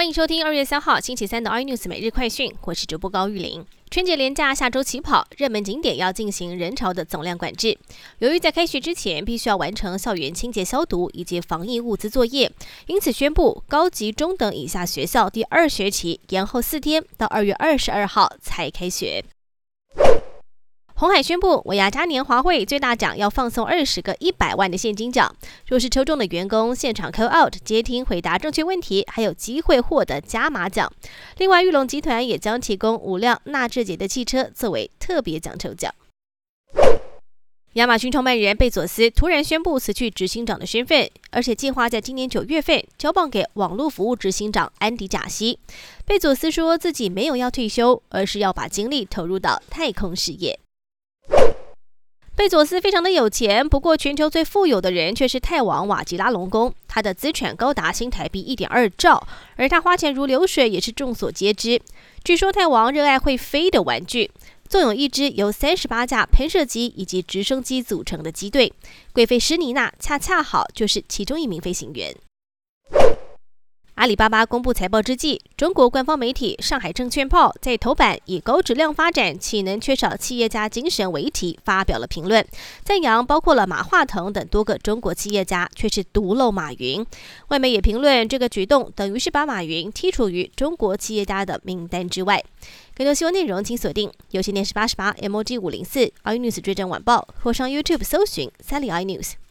欢迎收听二月三号星期三的 iNews 每日快讯，我是主播高玉玲。春节连假下周起跑，热门景点要进行人潮的总量管制。由于在开学之前必须要完成校园清洁消毒以及防疫物资作业，因此宣布高级中等以下学校第二学期延后四天，到二月二十二号才开学。红海宣布，尾牙嘉年华会最大奖要放送二十个一百万的现金奖，若是抽中的员工现场 call out 接听回答正确问题，还有机会获得加码奖。另外，玉龙集团也将提供五辆纳智捷的汽车作为特别奖抽奖。亚马逊创办人贝佐斯突然宣布辞去执行长的身份，而且计划在今年九月份交棒给网络服务执行长安迪贾西。贝佐斯说自己没有要退休，而是要把精力投入到太空事业。贝佐斯非常的有钱，不过全球最富有的人却是泰王瓦吉拉隆功，他的资产高达新台币一点二兆，而他花钱如流水也是众所皆知。据说泰王热爱会飞的玩具，纵有一支由三十八架喷射机以及直升机组成的机队，贵妃施妮娜恰恰好就是其中一名飞行员。阿里巴巴公布财报之际，中国官方媒体《上海证券报》在头版以“高质量发展岂能缺少企业家精神”为题发表了评论，赞扬包括了马化腾等多个中国企业家，却是独漏马云。外媒也评论这个举动等于是把马云剔除于中国企业家的名单之外。更多新闻内容，请锁定有线电视八十八 MOG 五零四 iNews 追踪晚报，或上 YouTube 搜寻三立 iNews。